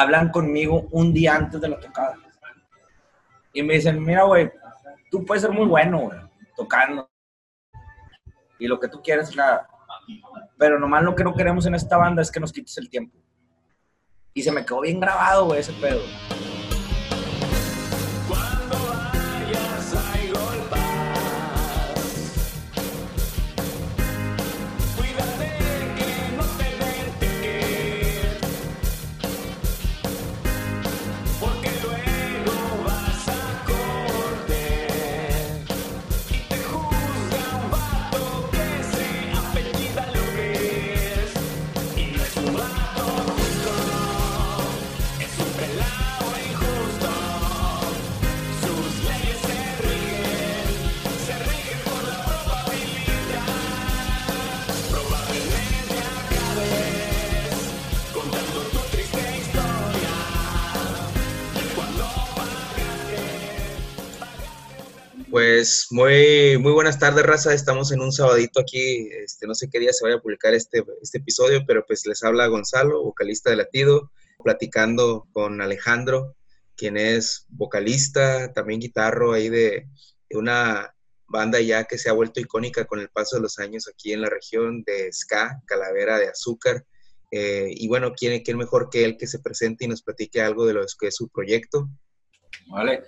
hablan conmigo un día antes de la tocada. Y me dicen, mira, güey, tú puedes ser muy bueno, güey, tocando. Y lo que tú quieres, la... pero nomás lo que no queremos en esta banda es que nos quites el tiempo. Y se me quedó bien grabado, güey, ese pedo. Pues muy, muy buenas tardes, raza. Estamos en un sabadito aquí. Este, no sé qué día se vaya a publicar este, este episodio, pero pues les habla Gonzalo, vocalista de Latido, platicando con Alejandro, quien es vocalista, también guitarro ahí de, una banda ya que se ha vuelto icónica con el paso de los años aquí en la región de Ska, Calavera de Azúcar. Eh, y bueno, ¿quién, ¿quién mejor que él que se presente y nos platique algo de lo que es su proyecto? Vale,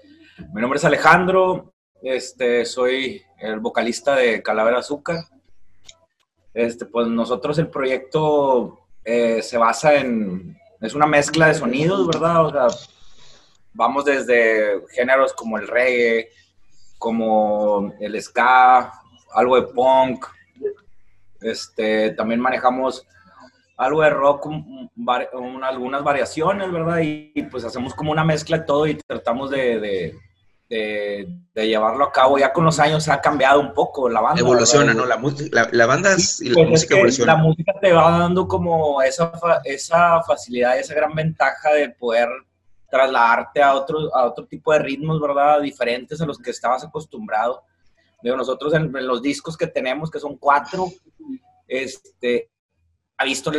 mi nombre es Alejandro, este, soy el vocalista de Calavera Azúcar. Este, pues nosotros el proyecto eh, se basa en, es una mezcla de sonidos, ¿verdad? O sea, vamos desde géneros como el reggae, como el ska, algo de punk. Este, también manejamos algo de rock, algunas variaciones, ¿verdad? Y, pues hacemos como una mezcla de todo y tratamos de de, llevarlo a cabo. Ya con los años se ha cambiado un poco la banda. Evoluciona, ¿no? La, la, la banda y la pues música evoluciona. La música te va dando como esa, esa facilidad, esa gran ventaja de poder trasladarte a otro, a otro tipo de ritmos, ¿verdad? Diferentes a los que estabas acostumbrado. Digo, nosotros en, en los discos que tenemos, que son cuatro, este, ha visto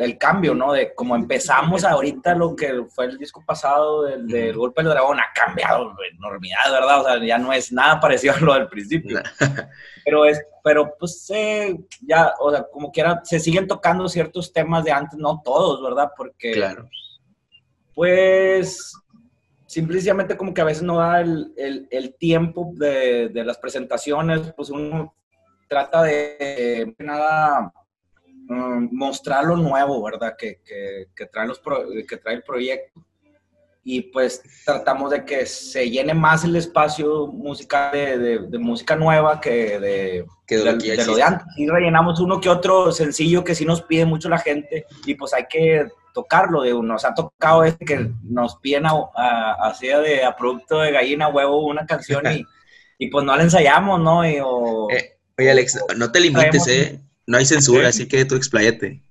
el, cambio, ¿no? De cómo empezamos ahorita lo que fue el disco pasado del, Golpe del Dragón, ha cambiado enormidad, ¿verdad? O sea, ya no es nada parecido a lo del principio. pero es, pero pues ya, o sea, como quiera, se siguen tocando ciertos temas de antes, no todos, ¿verdad? Porque, claro. pues, simplemente como que a veces no da el, tiempo de, de las presentaciones, pues uno trata de nada Mm, mostrar lo nuevo, ¿verdad? Que, que, trae los que trae el proyecto. Y pues tratamos de que se llene más el espacio musical de, de, música nueva que de, que de, lo, de antes. Y rellenamos uno que otro sencillo que sí nos pide mucho la gente y pues hay que tocarlo. De, nos ha tocado este que nos piden así de a producto de gallina huevo una canción y, y pues no la ensayamos, ¿no? Y, o, eh, oye Alex, no te limites, ¿eh? No hay censura, así que tú expláyate.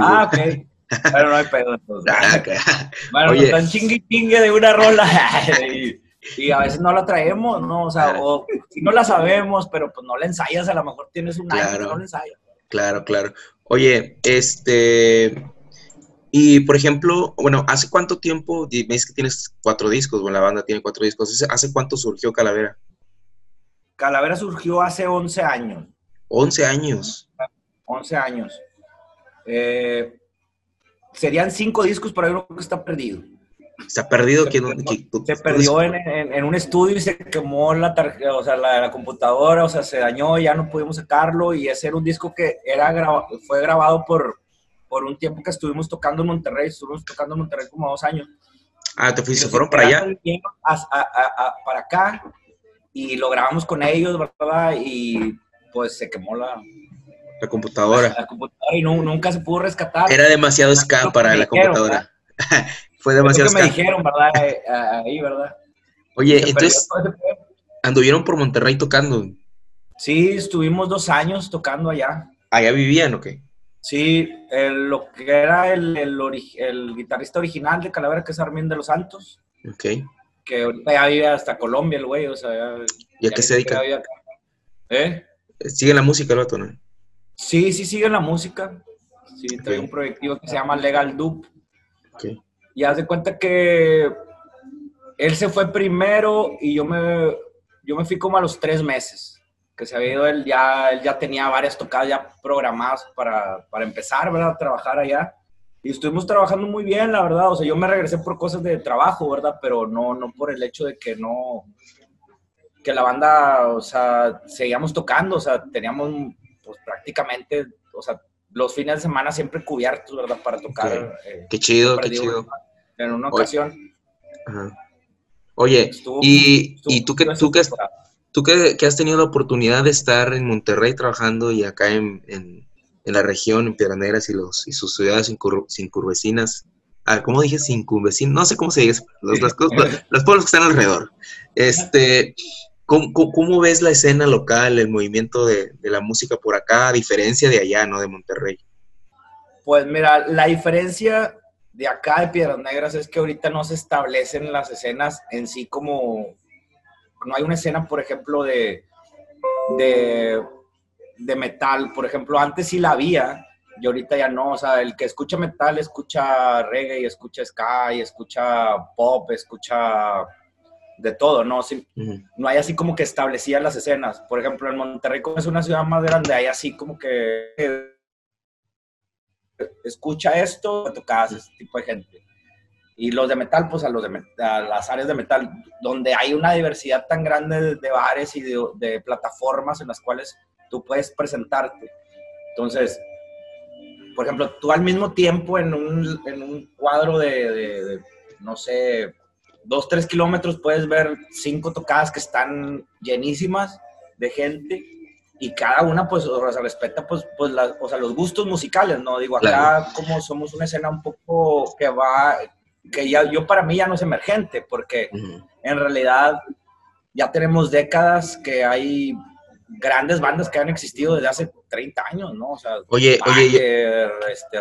ah, ok. Pero no hay pedo entonces. Ah, bueno, Oye. están chingue chingue de una rola y, a veces no la traemos, ¿no? O sea, o si no la sabemos, pero pues no la ensayas, a lo mejor tienes un año no la ensayas. Claro, claro. Oye, este... Y, por ejemplo, bueno, ¿hace cuánto tiempo, me dices que tienes cuatro discos, bueno, la banda tiene cuatro discos, ¿hace cuánto surgió Calavera? Calavera surgió hace 11 años. 11 años. 11 años. Eh, serían cinco discos, pero hay uno que está perdido. ¿Está perdido? Se, se perdió en, un estudio y se quemó la, tarjeta, o sea, la, computadora, o sea, se dañó, ya no pudimos sacarlo y ese era un disco que era fue grabado por, por un tiempo que estuvimos tocando en Monterrey, estuvimos tocando en Monterrey como dos años. Ah, te fuiste, fueron para allá. para acá y lo grabamos con ellos, ¿verdad? Y pues se quemó la, la computadora. La, computadora y nunca se pudo rescatar. Era demasiado ska para la computadora. Fue demasiado ska. me dijeron, ¿verdad? Eh, ahí, ¿verdad? Oye, entonces, anduvieron por Monterrey tocando. Sí, estuvimos dos años tocando allá. ¿Allá vivían o qué? Sí, lo que era el, el, guitarrista original de Calavera, que es Armin de los Santos. Ok. Que ahorita ya vive hasta Colombia el güey, o sea... Ya, ¿Y a qué se dedica? ¿Eh? Sigue la música el vato, ¿no? Sí, sí sigue la música. Sí, trae un proyectivo que se llama Legal Dupe. Y haz de cuenta que él se fue primero y yo me, yo me fui como a los tres meses que se había ido él, ya, él ya tenía varias tocadas ya programadas para, para empezar, ¿verdad? A trabajar allá. Y estuvimos trabajando muy bien, la verdad. O sea, yo me regresé por cosas de trabajo, ¿verdad? Pero no, no por el hecho de que no, que la banda, o sea, seguíamos tocando, o sea, teníamos pues, prácticamente, o sea, los fines de semana siempre cubiertos, ¿verdad? Para tocar. Eh, qué chido, qué chido. En una ocasión. Oye, y, y tú que, tú que, tú que, has tenido la oportunidad de estar en Monterrey trabajando y acá en, en, la región, en Piedras Negras y, los, y sus ciudades sin curvecinas, ah, ¿cómo dije? Sin curvecinas, no sé cómo se dice, los, los, los, pueblos que están alrededor. Este, ¿cómo, ¿cómo, ves la escena local, el movimiento de, la música por acá, a diferencia de allá, ¿no? De Monterrey. Pues mira, la diferencia de acá de Piedras Negras es que ahorita no se establecen las escenas en sí como, no hay una escena, por ejemplo, de, de, de metal, por ejemplo, antes sí la había, y ahorita ya no, o sea, el que escucha metal escucha reggae, escucha ska, y escucha pop, escucha de todo, ¿no? Sí, No hay así como que establecían las escenas. Por ejemplo, en Monterrey, como es una ciudad más grande, hay así como que escucha esto, tocas ese tipo de gente. Y los de metal, pues a, los de las áreas de metal, donde hay una diversidad tan grande de, bares y de, plataformas en las cuales tú puedes presentarte. Entonces, por ejemplo, tú al mismo tiempo en un, en un cuadro de, de, no sé, dos, tres kilómetros puedes ver cinco tocadas que están llenísimas de gente y cada una pues o sea, respeta pues, pues o sea, los gustos musicales, ¿no? Digo, acá como somos una escena un poco que va, que ya yo para mí ya no es emergente, porque en realidad ya tenemos décadas que hay grandes bandas que han existido desde hace 30 años, ¿no? O sea, oye, oye, este,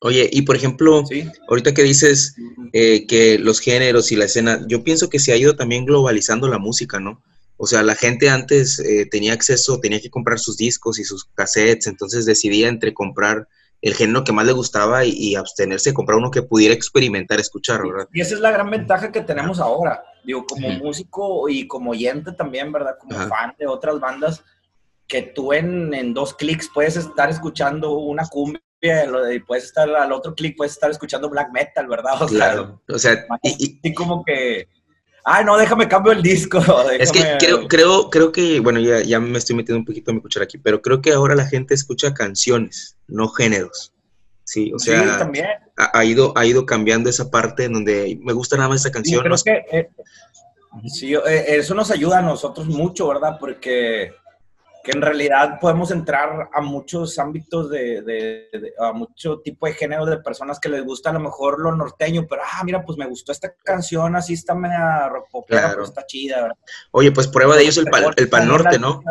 Oye, y por ejemplo, ahorita que dices eh, que los géneros y la escena, yo pienso que se ha ido también globalizando la música, ¿no? O sea, la gente antes eh, tenía acceso, tenía que comprar sus discos y sus cassettes, entonces decidía entre comprar el género que más le gustaba y, abstenerse de comprar uno que pudiera experimentar, escuchar, ¿verdad? Y esa es la gran ventaja que tenemos ahora. Digo, como músico y como oyente también, ¿verdad? Como fan de otras bandas, que tú en, en dos clics puedes estar escuchando una cumbia y puedes estar al otro clic, puedes estar escuchando black metal, ¿verdad? O claro. o sea, y, y como que ay, no, déjame cambio el disco. Es que creo, creo, creo que, bueno, ya, ya me estoy metiendo un poquito a mi cuchara aquí, pero creo que ahora la gente escucha canciones, no géneros. Sí, o sea, también. Ha, ido, ha ido cambiando esa parte en donde me gusta nada más esa canción. creo que eh, sí, eh, eso nos ayuda a nosotros mucho, ¿verdad? Porque que en realidad podemos entrar a muchos ámbitos de, a mucho tipo de género de personas que les gusta a lo mejor lo norteño, pero ah, mira, pues me gustó esta canción, así está media rock pero está chida, ¿verdad? Oye, pues prueba de ello es el pal, el pal norte, ¿no?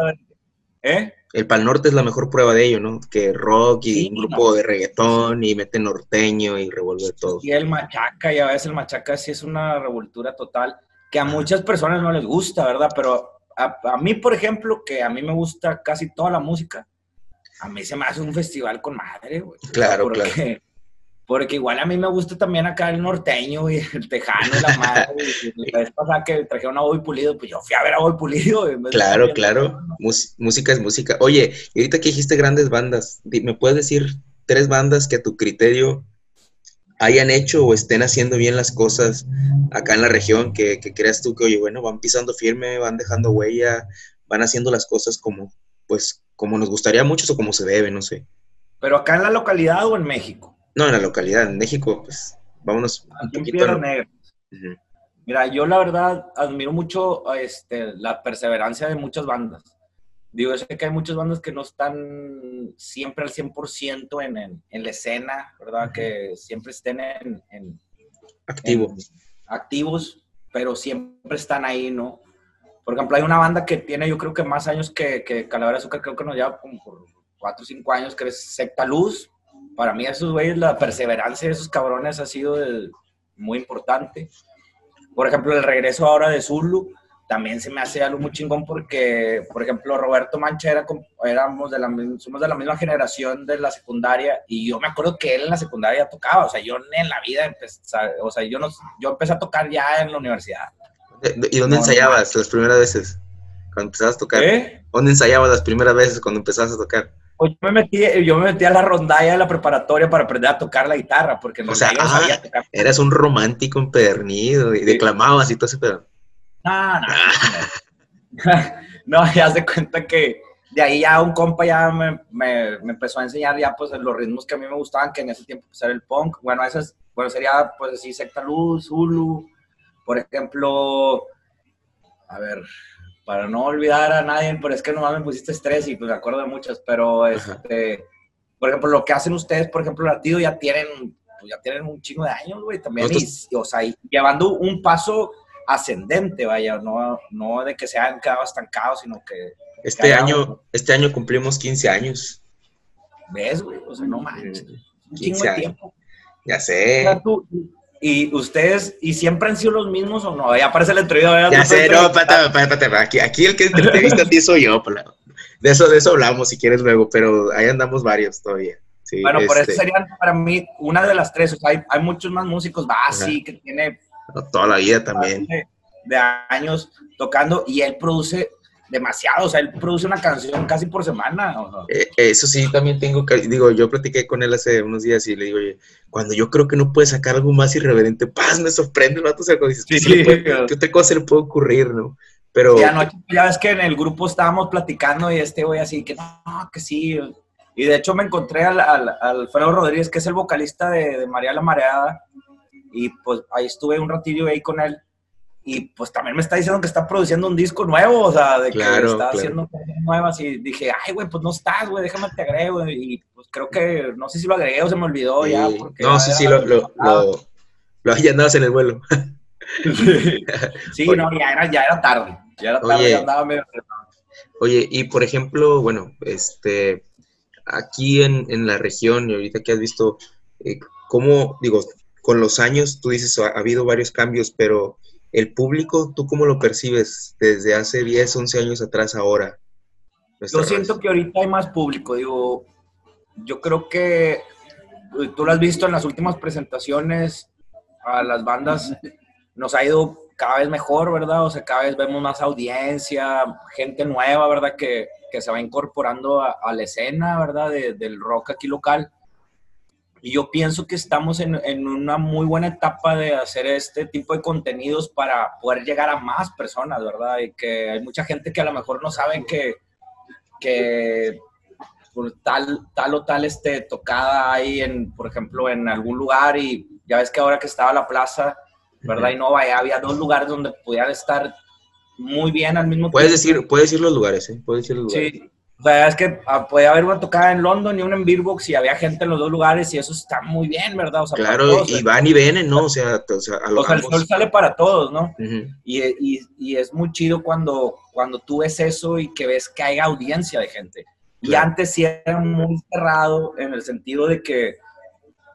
¿Eh? El Pal Norte es la mejor prueba de ello, ¿no? Que rock y un grupo de reggaetón y mete norteño y revuelve todo. Y el machaca, ya ves, el machaca sí es una revoltura total que a muchas personas no les gusta, ¿verdad? Pero a, mí, por ejemplo, que a mí me gusta casi toda la música, a mí se me hace un festival con madre, güey. Claro, porque, claro. Porque igual a mí me gusta también acá el norteño y el tejano y la madre. y la vez pasada que trajeron a Boy Pulido, pues yo fui a ver a Boy Pulido. Claro, claro. música es música. Oye, y ahorita que dijiste grandes bandas, ¿me puedes decir tres bandas que a tu criterio hayan hecho o estén haciendo bien las cosas acá en la región, que, creas tú que, oye, bueno, van pisando firme, van dejando huella, van haciendo las cosas como, pues, como nos gustaría mucho o como se debe, no sé. ¿Pero acá en la localidad o en México? No, en la localidad, en México, pues, vámonos un poquito. Mira, yo la verdad admiro mucho este, la perseverancia de muchas bandas. Digo, sé que hay muchas bandas que no están siempre al 100% en, en, en la escena, ¿verdad? Que siempre estén en... en activos. activos, pero siempre están ahí, ¿no? Por ejemplo, hay una banda que tiene yo creo que más años que, que Calavera Azúcar, creo que nos lleva como por 4 o 5 años, que es Secta Luz. Para mí esos güeyes, la perseverancia de esos cabrones ha sido muy importante. Por ejemplo, el regreso ahora de Zulu, también se me hace algo muy chingón porque, por ejemplo, Roberto Mancha era, éramos de la, somos de la misma generación de la secundaria y yo me acuerdo que él en la secundaria tocaba, o sea, yo en la vida empecé, o sea, yo, no, yo empecé a tocar ya en la universidad. ¿Y dónde ensayabas las primeras veces? Cuando empezabas a tocar. ¿Eh? ¿Dónde ensayabas las primeras veces cuando empezabas a tocar? Pues yo me metí, yo me metí a la rondalla de la preparatoria para aprender a tocar la guitarra, porque no o sea, ah, sabía tocar. Eras un romántico empedernido y declamabas y todo ese pedo. No, no. no, ya se cuenta que de ahí ya un compa ya me, me, empezó a enseñar ya pues los ritmos que a mí me gustaban, que en ese tiempo pues era el punk. Bueno, eso es, bueno, sería pues así Secta Luz, Zulu, por ejemplo, a ver, para no olvidar a nadie, pero es que nomás me pusiste estrés y pues me acuerdo de muchas, pero este, por ejemplo, lo que hacen ustedes, por ejemplo, Latido ya tienen, pues, ya tienen un chingo de años, güey, también, y, o sea, llevando un paso ascendente, vaya, no, no de que se hayan quedado estancados, sino que... Este año, este año cumplimos 15 años. ¿Ves, güey? O sea, no manches. Un chingo de tiempo. Ya sé. y ustedes, ¿y siempre han sido los mismos o no? Ya aparece la entrevista. Ya sé, no, espérate, espérate, aquí, aquí el que te entrevista a ti soy yo. De eso, de eso hablamos si quieres luego, pero ahí andamos varios todavía. bueno, por eso este serían para mí una de las tres. O sea, hay, hay muchos más músicos, va, sí, que tiene Toda la vida también. De, años tocando y él produce demasiado, o sea, él produce una canción casi por semana. Eh, eso sí, también tengo que, digo, yo platiqué con él hace unos días y le digo, oye, cuando yo creo que no puede sacar algo más irreverente, paz, me sorprende, ¿no? O sea, dices, sí, sí, ¿qué otra cosa le puede ocurrir, no? Pero... anoche, ya ves que en el grupo estábamos platicando y este güey así, que no, que sí. Y de hecho me encontré al, al, Alfredo Rodríguez, que es el vocalista de, de María la Mareada, y pues ahí estuve un ratillo ahí con él y pues también me está diciendo que está produciendo un disco nuevo, o sea, de que está haciendo cosas nuevas y dije, ay, güey, pues no estás, güey, déjame te agrego y pues creo que, no sé si lo agregué o se me olvidó ya. Porque no, sí, sí, lo, lo, lo, lo andabas en el vuelo. sí, no, ya era, ya era tarde, ya era tarde, oye, ya andaba medio... Oye, y por ejemplo, bueno, este, aquí en, en la región, y ahorita que has visto, eh, ¿cómo, digo, con los años, tú dices, ha, habido varios cambios, pero el público, ¿tú cómo lo percibes desde hace 10, 11 años atrás ahora? Yo siento que ahorita hay más público, digo, yo creo que eh, tú lo has visto en las últimas presentaciones a las bandas, nos ha ido cada vez mejor, ¿verdad? O sea, cada vez vemos más audiencia, gente nueva, ¿verdad? Que, que se va incorporando a, la escena, ¿verdad? del rock aquí local. Y yo pienso que estamos en, en, una muy buena etapa de hacer este tipo de contenidos para poder llegar a más personas, ¿verdad? Y que hay mucha gente que a lo mejor no saben que, que por tal, tal o tal este, tocada ahí, en, por ejemplo, en algún lugar y ya ves que ahora que estaba la plaza, ¿verdad? Y no, vaya, había dos lugares donde pudieran estar muy bien al mismo puedes tiempo. Decir, puedes decir los lugares, ¿eh? Puedes decir los lugares. Sí, o sea, es que ah, puede haber una tocada en London y una en Beerbox y había gente en los dos lugares y eso está muy bien, ¿verdad? O sea, claro, y van y vienen, ¿no? O sea, o sea, a o sea el sol sale para todos, ¿no? y, y, y, es muy chido cuando, cuando tú ves eso y que ves que hay audiencia de gente. Y antes sí era muy cerrado en el sentido de que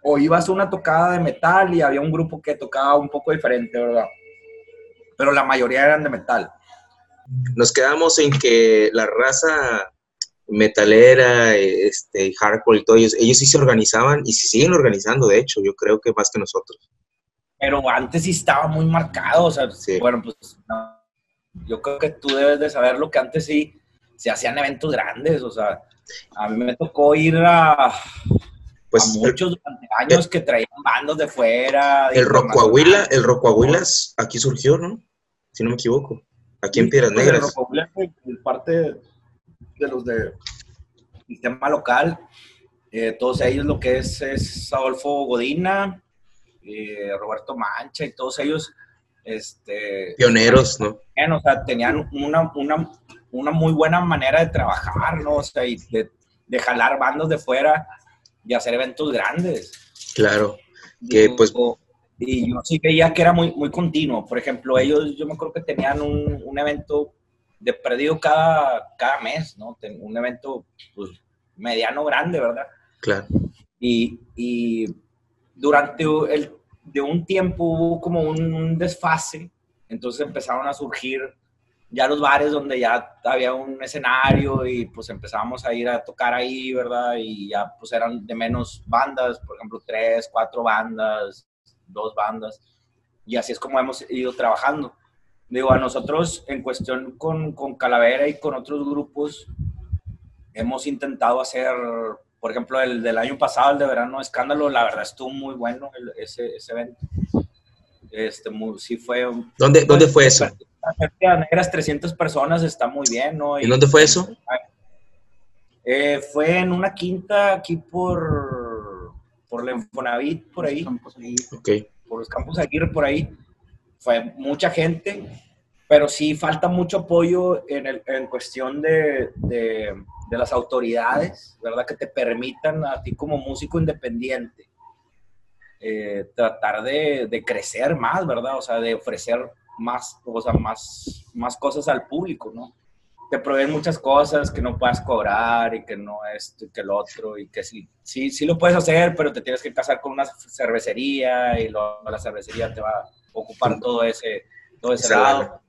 o ibas a una tocada de metal y había un grupo que tocaba un poco diferente, ¿verdad? Pero la mayoría eran de metal. Nos quedamos en que la raza metalera, este, hardcore y todo, ellos, ellos sí se organizaban y se siguen organizando, de hecho, yo creo que más que nosotros. Pero antes sí estaba muy marcado, o sea, bueno, pues yo creo que tú debes de saber lo que antes sí se hacían eventos grandes, o sea, a mí me tocó ir a, pues, muchos años que traían bandos de fuera. El Rocoahuila, el Rocoahuila aquí surgió, ¿no? Si no me equivoco, aquí en Piedras pues, Negras. El Rocoahuila parte de los de sistema local. Eh, todos ellos lo que es, es Adolfo Godina, eh, Roberto Mancha y todos ellos este, pioneros, ¿no? o sea, tenían una, una, una, muy buena manera de trabajar, ¿no? O sea, y de, de, jalar bandos de fuera y hacer eventos grandes. Claro, que pues... Y yo sí veía que era muy, muy continuo. Por ejemplo, ellos, yo me acuerdo que tenían un, un evento de perdido cada, cada mes, ¿no? Un evento pues, mediano grande, ¿verdad? Claro. Y, y durante el, de un tiempo hubo como un desfase, entonces empezaron a surgir ya los bares donde ya había un escenario y pues empezábamos a ir a tocar ahí, ¿verdad? Y ya pues eran de menos bandas, por ejemplo, tres, cuatro bandas, dos bandas. Y así es como hemos ido trabajando. Digo, a nosotros en cuestión con, con Calavera y con otros grupos, hemos intentado hacer, por ejemplo, el del año pasado, el de Verano Escándalo, la verdad estuvo muy bueno ese, ese evento. Este, muy, sí fue... ¿Dónde, ¿dónde fue eso? Negras 300 personas, está muy bien, ¿no? ¿Y, dónde fue eso? Eh, fue en una quinta aquí por, por la Infonavit, por ahí. Okay. Por los Campos Aguirre, por ahí. Fue mucha gente, pero sí falta mucho apoyo en, el, en cuestión de, de, las autoridades, ¿verdad? Que te permitan a ti como músico independiente eh, tratar de, de crecer más, ¿verdad? O sea, de ofrecer más, o más, más cosas al público, ¿no? Te proveen muchas cosas que no puedas cobrar y que no esto y que el otro y que sí, sí, sí lo puedes hacer, pero te tienes que casar con una cervecería y luego la cervecería te va ocupar todo ese, todo ese lado.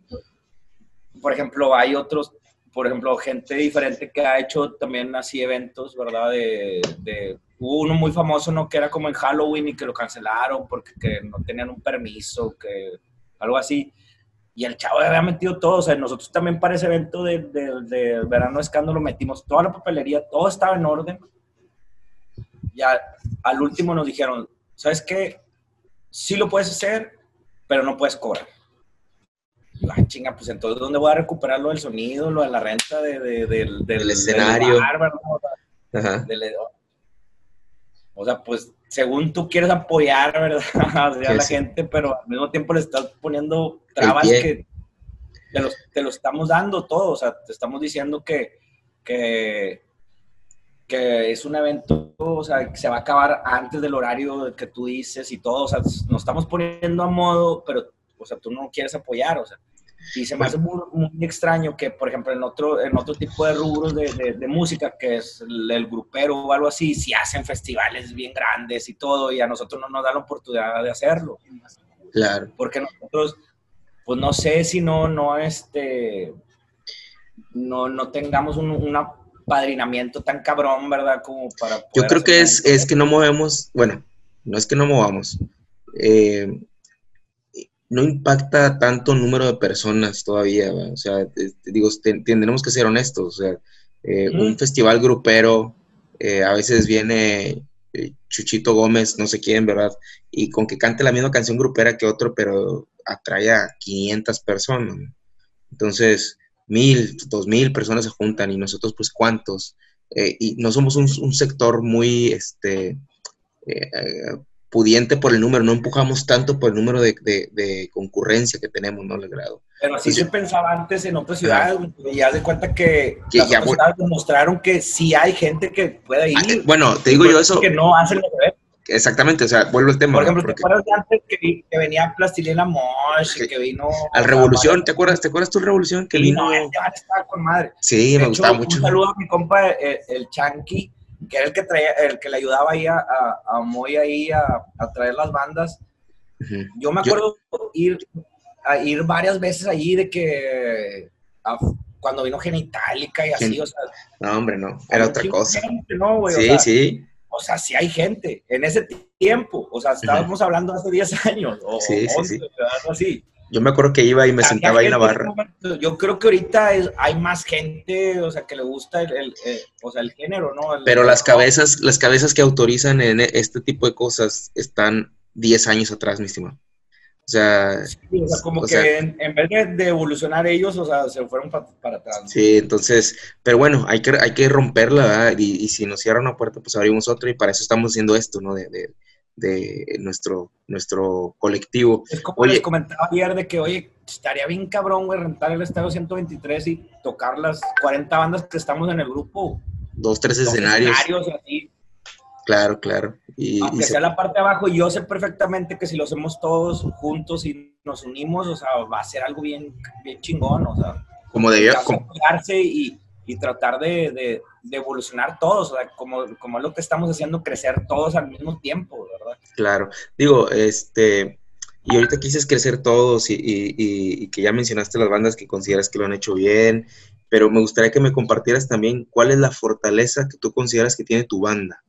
Por ejemplo, hay otros, por ejemplo, gente diferente que ha hecho también así eventos, ¿verdad? De, de, hubo uno muy famoso, ¿no? Que era como en Halloween y que lo cancelaron porque que no tenían un permiso, que algo así. Y el chavo había metido todo, o sea, nosotros también para ese evento de, de, de verano escándalo metimos toda la papelería, todo estaba en orden. Y al último nos dijeron, ¿sabes qué? Sí lo puedes hacer, pero no puedes cobrar. La ah, chinga, pues entonces, ¿dónde voy a recuperar lo del sonido, lo de la renta de, de, del, del, escenario? Del Ajá. O sea, pues según tú quieres apoyar, ¿verdad? a la gente, pero al mismo tiempo le estás poniendo trabas que te los, te lo estamos dando todo. O sea, te estamos diciendo que, que, que es un evento, o sea, que se va a acabar antes del horario que tú dices y todo. O sea, nos estamos poniendo a modo, pero, o sea, tú no quieres apoyar, o sea. Y se me hace muy, muy, extraño que, por ejemplo, en otro, en otro tipo de rubros de, de, de, música, que es el, el, grupero o algo así, si hacen festivales bien grandes y todo, y a nosotros no nos da la oportunidad de hacerlo. Claro. Porque nosotros, pues no sé si no, no, este, no, no tengamos un, un apadrinamiento tan cabrón, ¿verdad? Como para... Yo creo que es, es que no movemos, bueno, no es que no movamos. Eh, no impacta tanto número de personas todavía, o sea, digo, tendremos que ser honestos, o sea, eh, mm. un festival grupero, eh, a veces viene Chuchito Gómez, no sé quién, ¿verdad? Y con que cante la misma canción grupera que otro, pero atrae a 500 personas. Entonces, mil, dos mil personas se juntan y nosotros, pues, ¿cuántos? y no somos un, un sector muy, este, pudiente por el número, no empujamos tanto por el número de, de, de concurrencia que tenemos, ¿no? El grado. Pero así se pensaba antes en otras ciudades, y ya de cuenta que, que las ya, otras ciudades demostraron que sí hay gente que puede ir. Ah, bueno, te digo yo eso. Que no hacen lo que Exactamente, o sea, vuelvo al tema. Por ejemplo, ¿te acuerdas de antes que, que venía Plastilina Mosh, que, que vino... Al Revolución, ¿te acuerdas? ¿Te acuerdas tu Revolución? Que vino... No, estaba con madre. Sí, de me hecho, gustaba mucho. Un saludo a mi compa, el, el Chanqui, que era el que, traía, el que le ayudaba ahí a, a, a Moy ahí a, a, traer las bandas. Uh -huh. Yo me acuerdo Yo... ir, a ir varias veces allí de que cuando vino Genitalica y así, Gen... o sea. No, hombre, no, era otra cosa. Gente, ¿no, güey? Sí, o sea, sí. O sea, sí hay gente en ese tiempo, o sea, estábamos uh -huh. hablando hace 10 años, o sí, 11, sí, sí. algo así. Yo me acuerdo que iba y me sentaba ahí en la barra. Yo creo que ahorita es, hay más gente, o sea, que le gusta el, el, el o sea, el género, ¿no? El, Pero las cabezas, las cabezas que autorizan en este tipo de cosas están 10 años atrás, mi estimado. O sea, sí, o sea como o que sea, en, en, vez de, de, evolucionar ellos, o sea, se fueron pa, para atrás. Sí, entonces, pero bueno, hay que, hay que romperla, ¿verdad? Y, y, si nos cierra una puerta, pues abrimos otra y para eso estamos haciendo esto, ¿no? De, de, de nuestro, nuestro colectivo. Es como oye, les comentaba ayer de que, oye, estaría bien cabrón, güey, rentar el Estadio 123 y tocar las 40 bandas que estamos en el grupo. Dos, tres escenarios. escenarios así. Claro, claro. Y, Aunque y sea se... la parte de abajo, yo sé perfectamente que si lo hacemos todos juntos y nos unimos, o sea, va a ser algo bien, bien chingón, o sea. Como de como... Y, y tratar de, de, de, evolucionar todos, o sea, como, como es lo que estamos haciendo, crecer todos al mismo tiempo, ¿verdad? Claro, digo, este, Y ahorita quisiste crecer todos y, que ya mencionaste las bandas que consideras que lo han hecho bien, pero me gustaría que me compartieras también cuál es la fortaleza que tú consideras que tiene tu banda.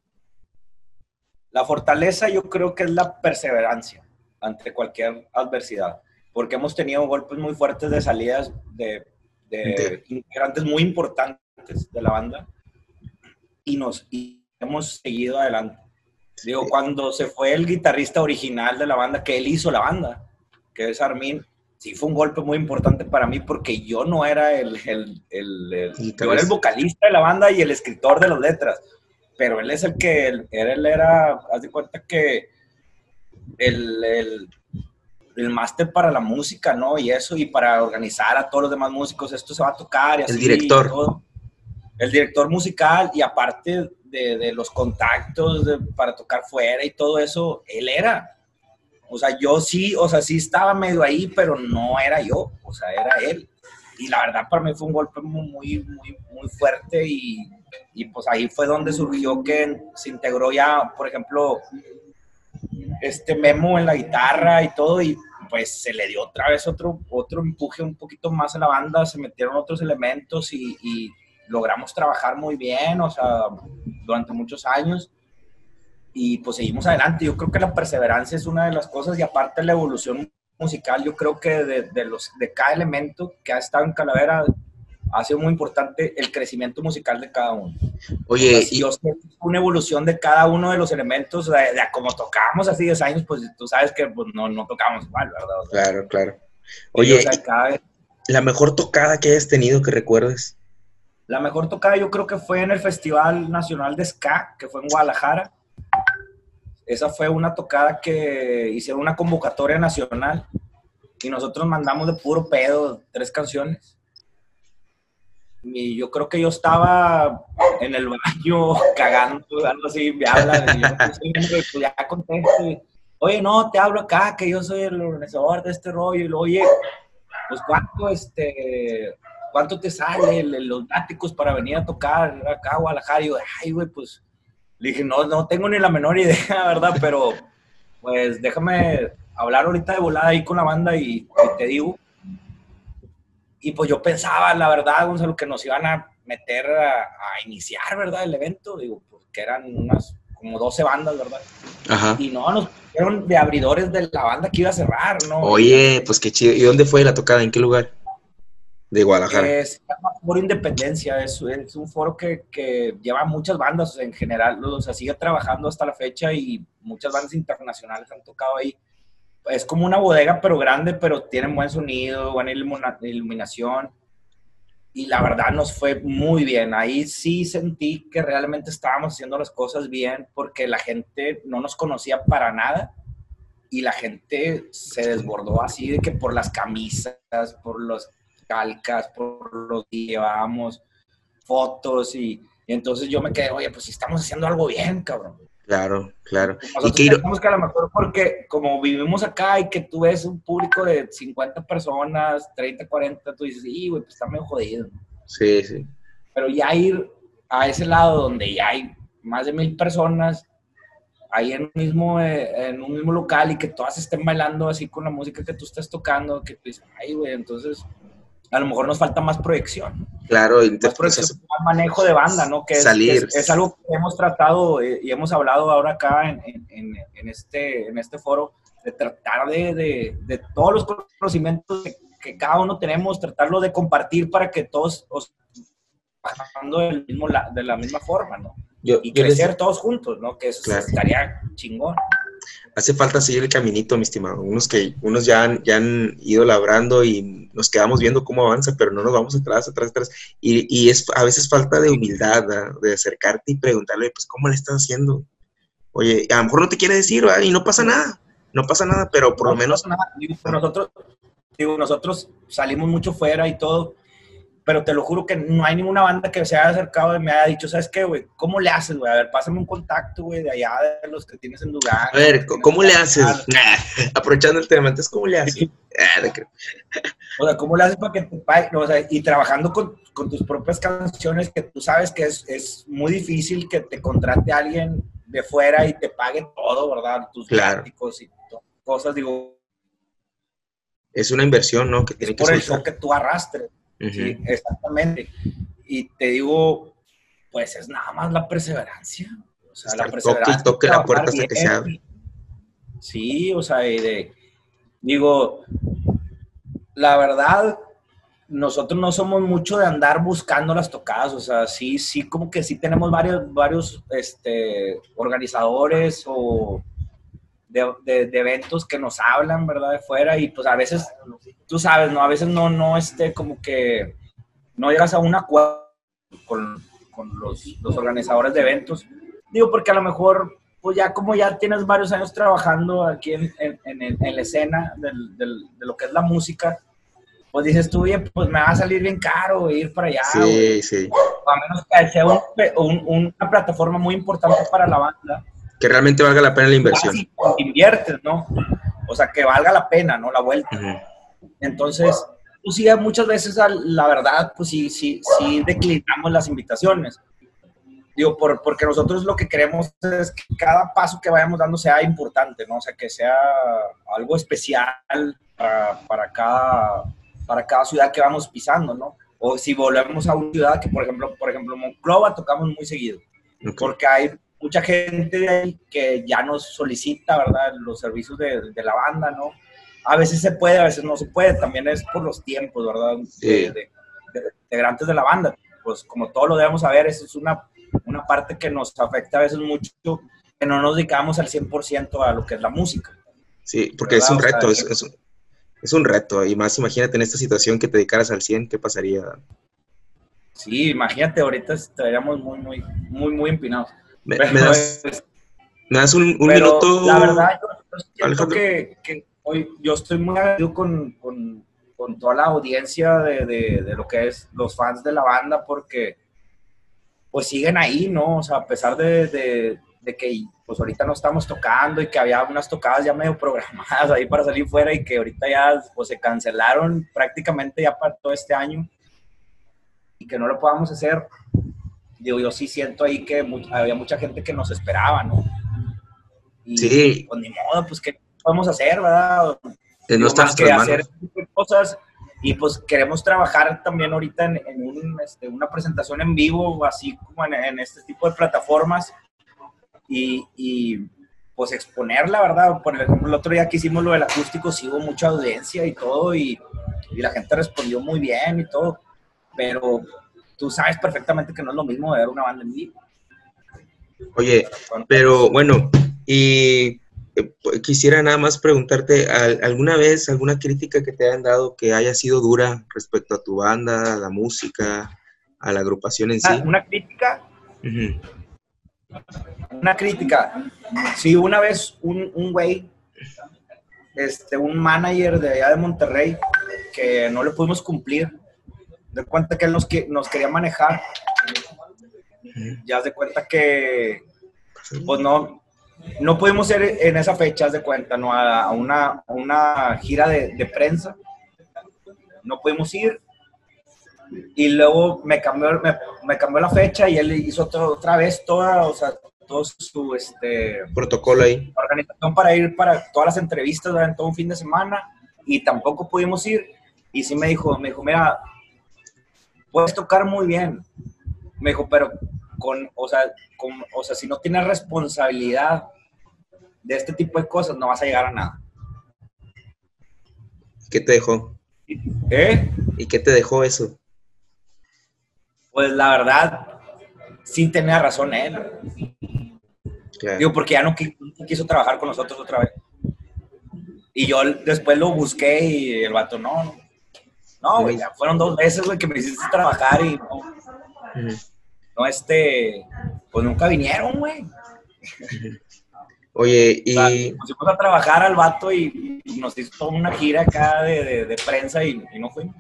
La fortaleza yo creo que es la perseverancia ante cualquier adversidad, porque hemos tenido golpes muy fuertes de salidas de, de integrantes muy importantes de la banda y nos y hemos seguido adelante. Digo, cuando se fue el guitarrista original de la banda, que él hizo la banda, que es Armin, sí fue un golpe muy importante para mí porque yo no era el, el, el, yo era el vocalista de la banda y el escritor de las letras, pero él es el que, él, él era, haz de cuenta que el, el, el máster para la música, ¿no? Y eso, y para organizar a todos los demás músicos, esto se va a tocar. Y así, el director. El director musical, y aparte de, los contactos para tocar fuera y todo eso, él era. O sea, yo sí, o sea, sí estaba medio ahí, pero no era yo, o sea, era él. Y la verdad para mí fue un golpe muy, muy, muy fuerte y, y pues ahí fue donde surgió que se integró ya, por ejemplo, este memo en la guitarra y todo, y pues se le dio otra vez otro, otro empuje un poquito más a la banda, se metieron otros elementos y, logramos trabajar muy bien, o sea, durante muchos años y pues seguimos adelante. Yo creo que la perseverancia es una de las cosas y aparte la evolución musical, yo creo que de, de, los, de cada elemento que ha estado en Calavera ha sido muy importante el crecimiento musical de cada uno. Oye, si yo sé una evolución de cada uno de los elementos, de, de como tocábamos hace 10 años, pues tú sabes que pues, no, no tocábamos igual, ¿verdad? claro, claro. Oye, la mejor tocada que hayas tenido que recuerdes. La mejor tocada yo creo que fue en el Festival Nacional de Ska, que fue en Guadalajara. Esa fue una tocada que hicieron una convocatoria nacional y nosotros mandamos de puro pedo tres canciones. Y yo creo que yo estaba en el baño cagando, algo así, me hablan, y yo pues, ya contesto. Oye, no, te hablo acá, que yo soy el organizador de este rollo. Y oye, pues cuánto, este, ¿cuánto te sale los náticos para venir a tocar acá a Guadalajara? Y yo, ay, güey, pues, le dije, no, no tengo ni la menor idea, ¿verdad? Pero, pues, déjame hablar ahorita de volada ahí con la banda y, te digo. Y pues yo pensaba, la verdad, Gonzalo, que nos iban a meter a, iniciar, ¿verdad? El evento, digo, porque eran unas como 12 bandas, ¿verdad? Ajá. Y no, nos pusieron de abridores de la banda que iba a cerrar, ¿no? Oye, pues qué chido. ¿Y dónde fue la tocada? ¿En qué lugar? de Guadalajara. Es Foro Independencia, es, es un foro que, que, lleva muchas bandas en general, o sea, sigue trabajando hasta la fecha y muchas bandas internacionales han tocado ahí. Es como una bodega, pero grande, pero tiene buen sonido, buena iluminación. Y la verdad nos fue muy bien. Ahí sí sentí que realmente estábamos haciendo las cosas bien porque la gente no nos conocía para nada y la gente se desbordó así de que por las camisas, por los calcas, por los que llevábamos, fotos y, entonces yo me quedé, oye, pues si estamos haciendo algo bien, cabrón. Claro, claro. y que, que a lo mejor porque como vivimos acá y que tú ves un público de 50 personas, 30, 40, tú dices, sí, güey, pues está medio jodido. Sí, sí. Pero ya ir a ese lado donde ya hay más de mil personas, ahí en un mismo, eh, en un mismo local y que todas estén bailando así con la música que tú estás tocando, que tú dices, ay, güey, entonces a lo mejor nos falta más proyección. Claro, más proyección, más manejo de banda, ¿no? Que es, salir. Es, algo que hemos tratado eh, y hemos hablado ahora acá en, en, en, este, en este foro, de tratar de, de, de todos los conocimientos que, cada uno tenemos, tratarlo de compartir para que todos os trabajando del mismo, de la misma forma, ¿no? y crecer todos juntos, ¿no? Que eso estaría chingón hace falta seguir el caminito, mi estimado. Unos que unos ya han, ya han ido labrando y nos quedamos viendo cómo avanza, pero no nos vamos atrás, atrás, atrás. Y, y es a veces falta de humildad, de acercarte y preguntarle, pues, ¿cómo le estás haciendo? Oye, a lo mejor no te quiere decir, ¿verdad? Y no pasa nada, no pasa nada, pero por lo menos... nosotros, digo, nosotros salimos mucho fuera y todo, pero te lo juro que no hay ninguna banda que se haya acercado y me haya dicho, ¿sabes qué, güey? ¿Cómo le haces, güey? A ver, pásame un contacto, güey, de allá de los que tienes en lugar. A ver, ¿cómo le haces? aprovechando el tema, entonces, ¿cómo le haces? Ah, o sea, ¿cómo le haces para que te pague? O sea, y trabajando con, con, tus propias canciones, que tú sabes que es, es, muy difícil que te contrate alguien de fuera y te pague todo, ¿verdad? Tus claro. y cosas, digo, Es una inversión, ¿no? Que tiene por el show que tú arrastres. Sí, exactamente. Y te digo, pues es nada más la perseverancia. O sea, la perseverancia. Toque, toque la puerta hasta que se abre. Sí, o sea, y de, digo, la verdad, nosotros no somos mucho de andar buscando las tocadas, o sea, sí, sí, como que sí tenemos varios, varios este, organizadores o de, eventos que nos hablan, ¿verdad? De fuera y pues a veces, tú sabes, ¿no? A veces no, no, este, como que no llegas a un acuerdo con, con los, los, organizadores de eventos. Digo, porque a lo mejor, pues ya como ya tienes varios años trabajando aquí en, en, en, la escena del, del, de lo que es la música, pues dices tú, bien, pues me va a salir bien caro ir para allá. Sí, sí. A menos que sea un, una plataforma muy importante para la banda que realmente valga la pena la inversión. inviertes, ¿no? O sea, que valga la pena, ¿no? La vuelta. Entonces, pues sí, muchas veces, la verdad, pues sí, sí, sí declinamos las invitaciones. Digo, por, porque nosotros lo que queremos es que cada paso que vayamos dando sea importante, ¿no? O sea, que sea algo especial para, para, cada, para cada ciudad que vamos pisando, ¿no? O si volvemos a una ciudad que, por ejemplo, por ejemplo, Monclova tocamos muy seguido. Porque hay mucha gente de ahí que ya nos solicita, ¿verdad? Los servicios de, de, la banda, ¿no? A veces se puede, a veces no se puede, también es por los tiempos, ¿verdad? De, de, integrantes de la banda. Pues como todo lo debemos saber, esa es una, una parte que nos afecta a veces mucho, que no nos dedicamos al 100% a lo que es la música. Sí, porque es un reto, es, es, es, un reto. Y más imagínate en esta situación que te dedicaras al 100, ¿qué pasaría? Sí, imagínate, ahorita estaríamos muy, muy, muy, muy empinados. Me, das, un, minuto. La verdad, yo, que, que, hoy yo estoy muy agradecido con, con, con toda la audiencia de, de, de, lo que es los fans de la banda, porque pues siguen ahí, ¿no? O sea, a pesar de, de, que pues ahorita no estamos tocando y que había unas tocadas ya medio programadas ahí para salir fuera y que ahorita ya pues, se cancelaron prácticamente ya para todo este año y que no lo podamos hacer, digo, yo sí siento ahí que había mucha gente que nos esperaba, ¿no? Y, sí. Pues ni modo, pues, ¿qué podemos hacer, verdad? De no estar que hacer cosas y pues queremos trabajar también ahorita en, un, este, una presentación en vivo, así como en, este tipo de plataformas y, y, pues exponerla, ¿verdad? Por ejemplo, el otro día que hicimos lo del acústico, sí hubo mucha audiencia y todo y, y la gente respondió muy bien y todo, pero tú sabes perfectamente que no es lo mismo ver una banda en vivo. Oye, pero bueno, y quisiera nada más preguntarte, ¿alguna vez alguna crítica que te hayan dado que haya sido dura respecto a tu banda, a la música, a la agrupación en sí? Ah, ¿Una crítica? Una crítica. Sí, una vez un, un güey, este, un manager de allá de Monterrey, que no le pudimos cumplir de cuenta que él nos, nos quería manejar. Ya de cuenta que, pues no, no pudimos ir en esa fecha, de cuenta, ¿no? A, una, una gira de, prensa. No pudimos ir. Y luego me cambió, me, cambió la fecha y él hizo otra vez toda, o sea, todo su este, protocolo ahí. Organización para ir para todas las entrevistas durante todo un fin de semana y tampoco pudimos ir. Y sí me dijo, me dijo, mira, puedes tocar muy bien. Me dijo, pero con, o sea, con, o sea, si no tienes responsabilidad de este tipo de cosas, no vas a llegar a nada. ¿Qué te dejó? ¿Eh? ¿Y qué te dejó eso? Pues la verdad, sí tenía razón él. Digo, porque ya no quiso trabajar con nosotros otra vez. Y yo después lo busqué y el vato, no, no, güey, ya fueron dos veces, güey, que me hiciste trabajar y no. No, este. Pues nunca vinieron, güey. Oye, y. nos fuimos a trabajar al vato y, nos hizo toda una gira acá de, de, prensa y, no fuimos.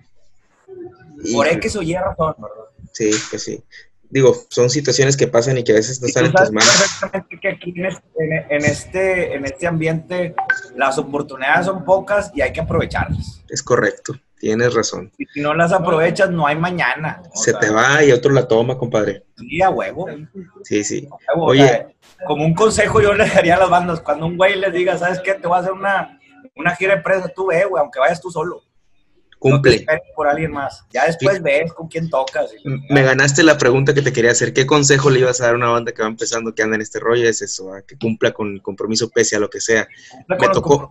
Por X o Y razón, ¿verdad? Sí, pues sí. Digo, son situaciones que pasan y que a veces no están en tus manos. Perfectamente que aquí en este, en, este, en este ambiente las oportunidades son pocas y hay que aprovecharlas. Es correcto. Tienes razón. Y si no las aprovechas, no hay mañana. Se te va y otro la toma, compadre. Sí, a huevo. Sí, sí. Oye. como un consejo yo le daría a las bandas, cuando un güey les diga, ¿sabes qué? Te voy a hacer una, una gira de prensa, tú ve, güey, aunque vayas tú solo. Cumple. No por alguien más. Ya después ves con quién tocas. Me ganaste la pregunta que te quería hacer. ¿Qué consejo le ibas a dar a una banda que va empezando, que anda en este rollo? Es eso, que cumpla con el compromiso pese a lo que sea. Me tocó,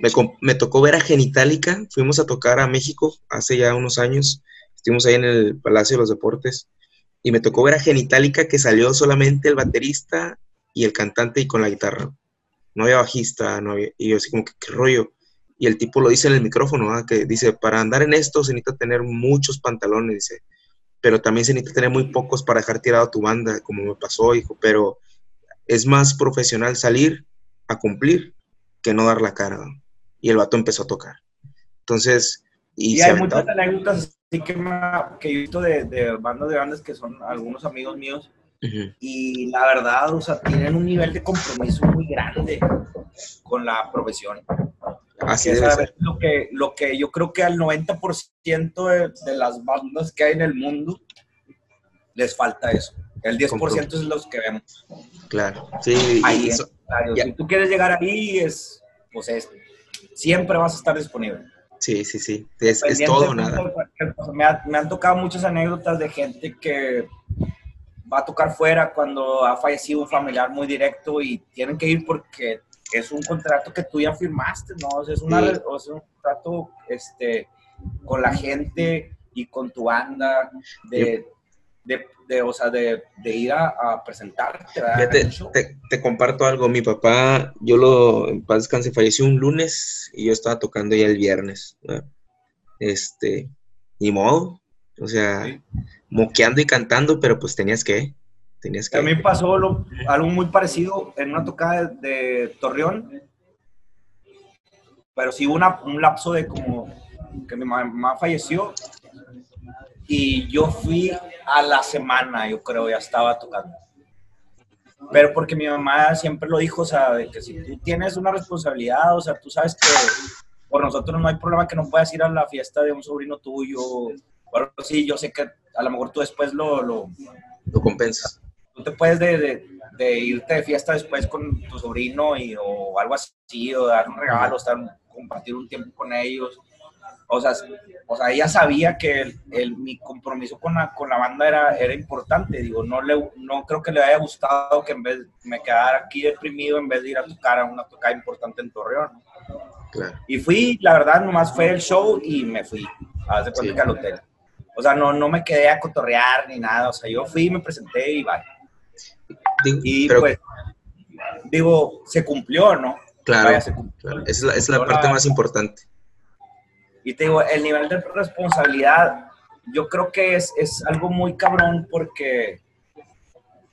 me, me, tocó ver a Genitalica. Fuimos a tocar a México hace ya unos años. Estuvimos ahí en el Palacio de los Deportes. Y me tocó ver a Genitalica que salió solamente el baterista y el cantante y con la guitarra. No había bajista, no había... Y yo así como que, ¿qué rollo? y el tipo lo dice en el micrófono, que dice, para andar en esto se necesita tener muchos pantalones, dice, pero también se necesita tener muy pocos para dejar tirado tu banda, como me pasó, hijo, pero es más profesional salir a cumplir que no dar la cara. Y el vato empezó a tocar. Entonces, y, hay muchas anécdotas así que, que he visto de, de bandas de bandas que son algunos amigos míos. Y la verdad, o sea, tienen un nivel de compromiso muy grande con la profesión. Así es Lo que, lo que yo creo que al 90% de, de, las bandas que hay en el mundo les falta eso. El 10% es los que vemos. Claro, sí. Ahí Si tú quieres llegar ahí, es, pues es, siempre vas a estar disponible. Sí, sí, sí. Es, es todo nada. Me, me, han tocado muchas anécdotas de gente que va a tocar fuera cuando ha fallecido un familiar muy directo y tienen que ir porque es un contrato que tú ya firmaste, ¿no? O sea, es, una, es un contrato este, con la gente y con tu banda de, de, de o sea, de, de ir a, a presentarte. Te, te, comparto algo. Mi papá, yo lo, en paz descanse, falleció un lunes y yo estaba tocando ya el viernes. Este, ni modo. O sea, moqueando y cantando, pero pues tenías que. Tenías que... También pasó algo muy parecido en una tocada de, Torreón, pero sí hubo un lapso de como que mi mamá falleció y yo fui a la semana, yo creo, ya estaba tocando. Pero porque mi mamá siempre lo dijo, o sea, de que si tú tienes una responsabilidad, o sea, tú sabes que por nosotros no hay problema que no puedas ir a la fiesta de un sobrino tuyo. Bueno, sí, yo sé que a lo mejor tú después lo... Lo, lo compensas tú te puedes de, de, irte de fiesta después con tu sobrino y, o algo así, o dar un regalo, estar, compartir un tiempo con ellos. O sea, o sea ella sabía que el, mi compromiso con la, con la banda era, era importante. Digo, no, le, no creo que le haya gustado que en vez me quedara aquí deprimido en vez de ir a tocar a una tocada importante en Torreón. Y fui, la verdad, nomás fue el show y me fui. A hacer cuenta al hotel. O sea, no, no me quedé a cotorrear ni nada. O sea, yo fui, me presenté y bye y pues, digo, se cumplió, ¿no? Claro, es la, es la parte más importante. Y te digo, el nivel de responsabilidad, yo creo que es, es algo muy cabrón porque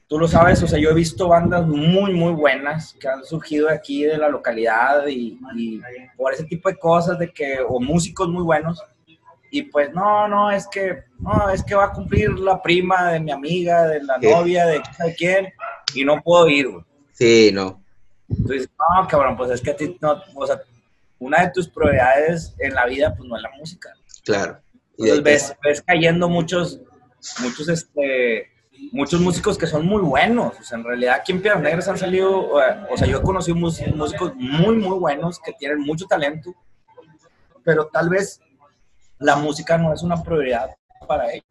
tú lo sabes, o sea, yo he visto bandas muy, muy buenas que han surgido de aquí, de la localidad, y, y, por ese tipo de cosas, de que, o músicos muy buenos, y pues no, no, es que, no, es que va a cumplir la prima de mi amiga, de la novia, de quién, y no puedo ir, güey. Sí, no. Entonces, no, cabrón, pues es que a ti, no, o sea, una de tus prioridades en la vida, pues no es la música. Claro. Entonces ves, ves cayendo muchos, muchos, este, muchos músicos que son muy buenos. O sea, en realidad aquí en Piedras Negras han salido, o sea, yo he conocido músicos muy, muy buenos que tienen mucho talento, pero tal vez la música no es una prioridad para ellos.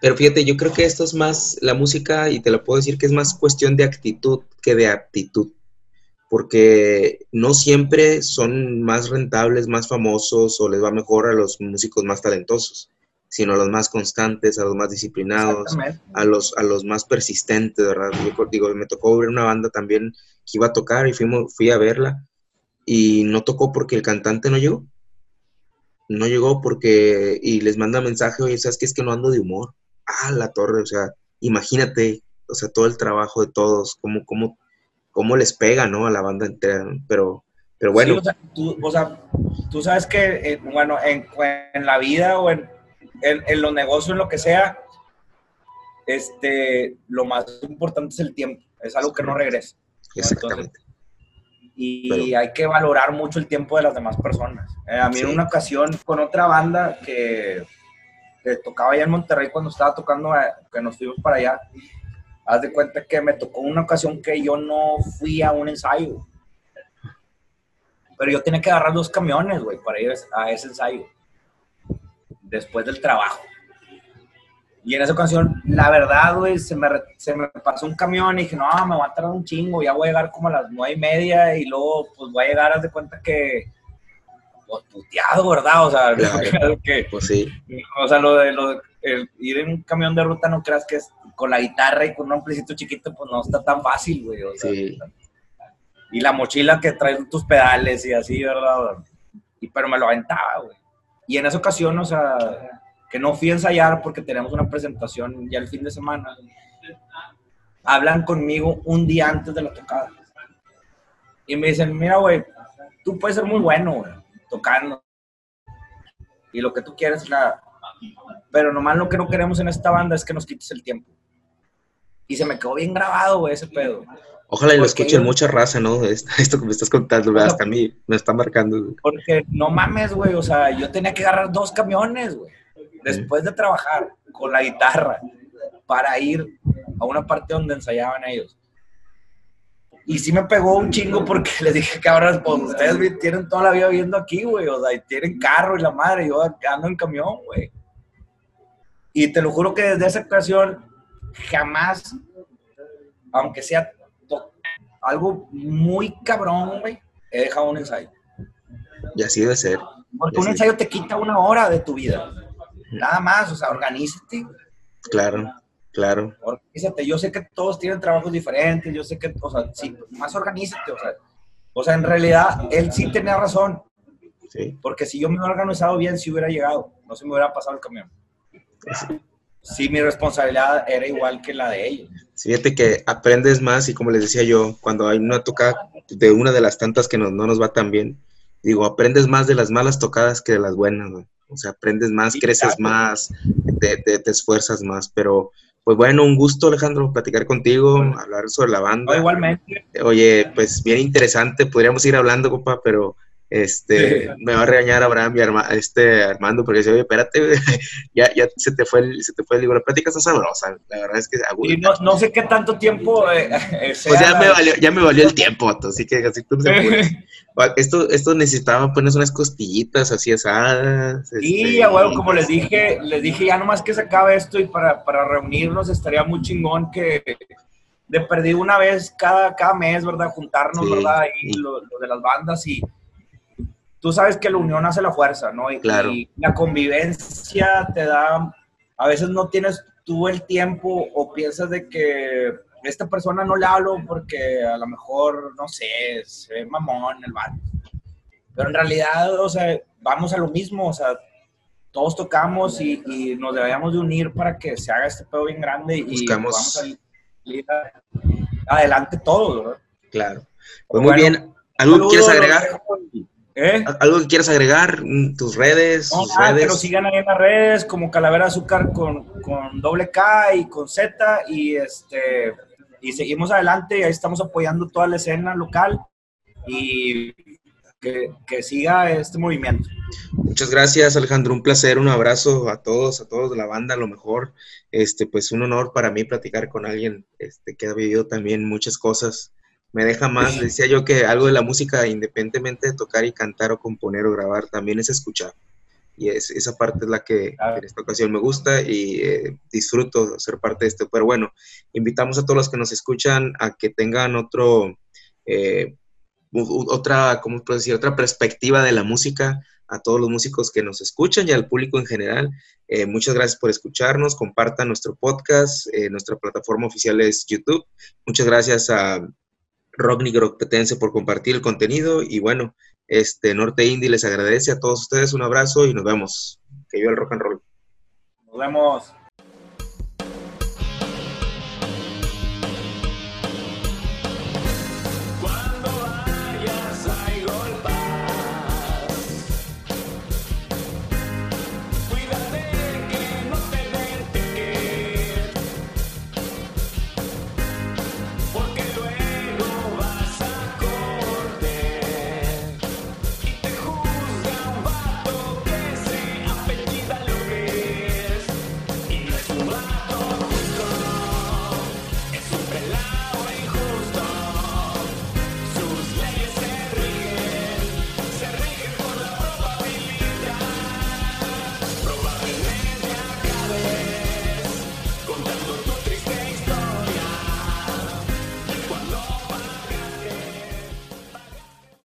Pero fíjate, yo creo que esto es más, la música, y te lo puedo decir que es más cuestión de actitud que de aptitud, porque no siempre son más rentables, más famosos o les va mejor a los músicos más talentosos, sino a los más constantes, a los más disciplinados, a los, a los más persistentes, ¿verdad? Yo digo, me tocó ver una banda también que iba a tocar y fuimos, fui a verla y no tocó porque el cantante no llegó no llegó porque, y les manda mensaje, oye, ¿sabes qué? Es que no ando de humor. Ah, la torre, o sea, imagínate, o sea, todo el trabajo de todos, cómo, cómo, cómo les pega, ¿no? A la banda entera, pero, pero bueno. o, sea, tú, sabes que, eh, bueno, en, en, la vida o en, en, los negocios, en lo que sea, este, lo más importante es el tiempo, es algo que no regresa. Exactamente y hay que valorar mucho el tiempo de las demás personas. Eh, a mí en una ocasión con otra banda que, que, tocaba allá en Monterrey cuando estaba tocando, eh, que nos fuimos para allá, haz de cuenta que me tocó una ocasión que yo no fui a un ensayo. Pero yo tenía que agarrar dos camiones, güey, para ir a ese ensayo. Después del trabajo. Y en esa ocasión, la verdad, güey, se me, se me pasó un camión y dije, no, me va a tardar un chingo, ya voy a llegar como a las nueve y media y luego, pues voy a llegar, haz de cuenta que, pues puteado, ¿verdad? O sea, que, pues sí. O sea, lo de, lo ir en un camión de ruta, no creas que es con la guitarra y con un amplicito chiquito, pues no está tan fácil, güey. O sea, sí. Y la mochila que traes tus pedales y así, ¿verdad? Y, pero me lo aventaba, güey. Y en esa ocasión, o sea, que no fui a ensayar porque tenemos una presentación ya el fin de semana, hablan conmigo un día antes de la tocada. Y me dicen, mira, güey, tú puedes ser muy bueno, güey, tocando. Y lo que tú quieres, la... pero nomás lo que no queremos en esta banda es que nos quites el tiempo. Y se me quedó bien grabado, güey, ese pedo. Ojalá y lo escuchen mucha raza, ¿no? Esto que me estás contando, hasta a mí me está marcando. Porque no mames, güey, o sea, yo tenía que agarrar dos camiones, güey después de trabajar con la guitarra para ir a una parte donde ensayaban ellos. Y sí me pegó un chingo porque les dije, cabrón, pues ustedes tienen toda la vida viviendo aquí, güey, o sea, y tienen carro y la madre, yo ando en camión, güey. Y te lo juro que desde esa ocasión jamás, aunque sea algo muy cabrón, güey, he dejado un ensayo. Y así debe ser. Porque un ensayo te quita una hora de tu vida. Nada más, o sea, organízate. Claro, claro. Organízate. Yo sé que todos tienen trabajos diferentes, yo sé que, o sea, sí, más organízate, o sea. O sea, en realidad, él sí tenía razón. Sí. Porque si yo me hubiera organizado bien, sí hubiera llegado, no se me hubiera pasado el camión. Sí. mi responsabilidad era igual que la de ellos. Fíjate que aprendes más y como les decía yo, cuando hay una tocada de una de las tantas que no, no nos va tan bien, digo, aprendes más de las malas tocadas que de las buenas, güey. O sea, aprendes más, creces más, te, te, esfuerzas más, pero pues bueno, un gusto Alejandro platicar contigo, hablar sobre la banda. igualmente. Oye, pues bien interesante, podríamos ir hablando, compa, pero este, me va a regañar Abraham y este Armando porque dice, oye, espérate, ya, ya se te fue el, se te fue el libro. La plática está sabrosa, la verdad es que... Y no, no, sé qué tanto tiempo... Eh, eh pues ya me, valió, ya me valió el tiempo, así que así tú esto, esto necesitaba poner unas costillitas así asadas. Sí, este, bueno, como les dije, les dije ya nomás que se acabe esto y para, para reunirnos estaría muy chingón que de perdido una vez cada, cada mes, ¿verdad? Juntarnos, ¿verdad? Y lo, lo de las bandas y tú sabes que la unión hace la fuerza, ¿no? Y, claro. la convivencia te da, a veces no tienes tú el tiempo o piensas de que esta persona no le hablo porque a lo mejor, no sé, se ve mamón el bar. Pero en realidad, o sea, vamos a lo mismo, o sea, todos tocamos y, nos debemos de unir para que se haga este pedo bien grande y Buscamos... vamos a adelante todos, ¿verdad? Claro. Pues muy bien. ¿Algo quieres agregar? ¿Eh? ¿Algo que quieras agregar? Mm, ¿Tus redes? Ah, que nos sigan ahí en las redes como Calavera Azúcar con, con doble K y con Z y este y seguimos adelante y ahí estamos apoyando toda la escena local y que, que, siga este movimiento. Muchas gracias Alejandro, un placer, un abrazo a todos, a todos de la banda, a lo mejor, este, pues un honor para mí platicar con alguien este, que ha vivido también muchas cosas me deja más. Decía yo que algo de la música, independientemente de tocar y cantar o componer o grabar, también es escuchar. Y es, esa parte es la que en esta ocasión me gusta y eh, disfruto ser parte de esto. Pero bueno, invitamos a todos los que nos escuchan a que tengan otro, eh, otra, ¿cómo puedo decir? Otra perspectiva de la música, a todos los músicos que nos escuchan y al público en general. Eh, muchas gracias por escucharnos, compartan nuestro podcast, nuestra plataforma oficial es YouTube. Muchas gracias a Rock Nigropetense por compartir el contenido y bueno, este Norte Indie les agradece a todos ustedes, un abrazo y nos vemos. Que viva el rock and roll. Nos vemos.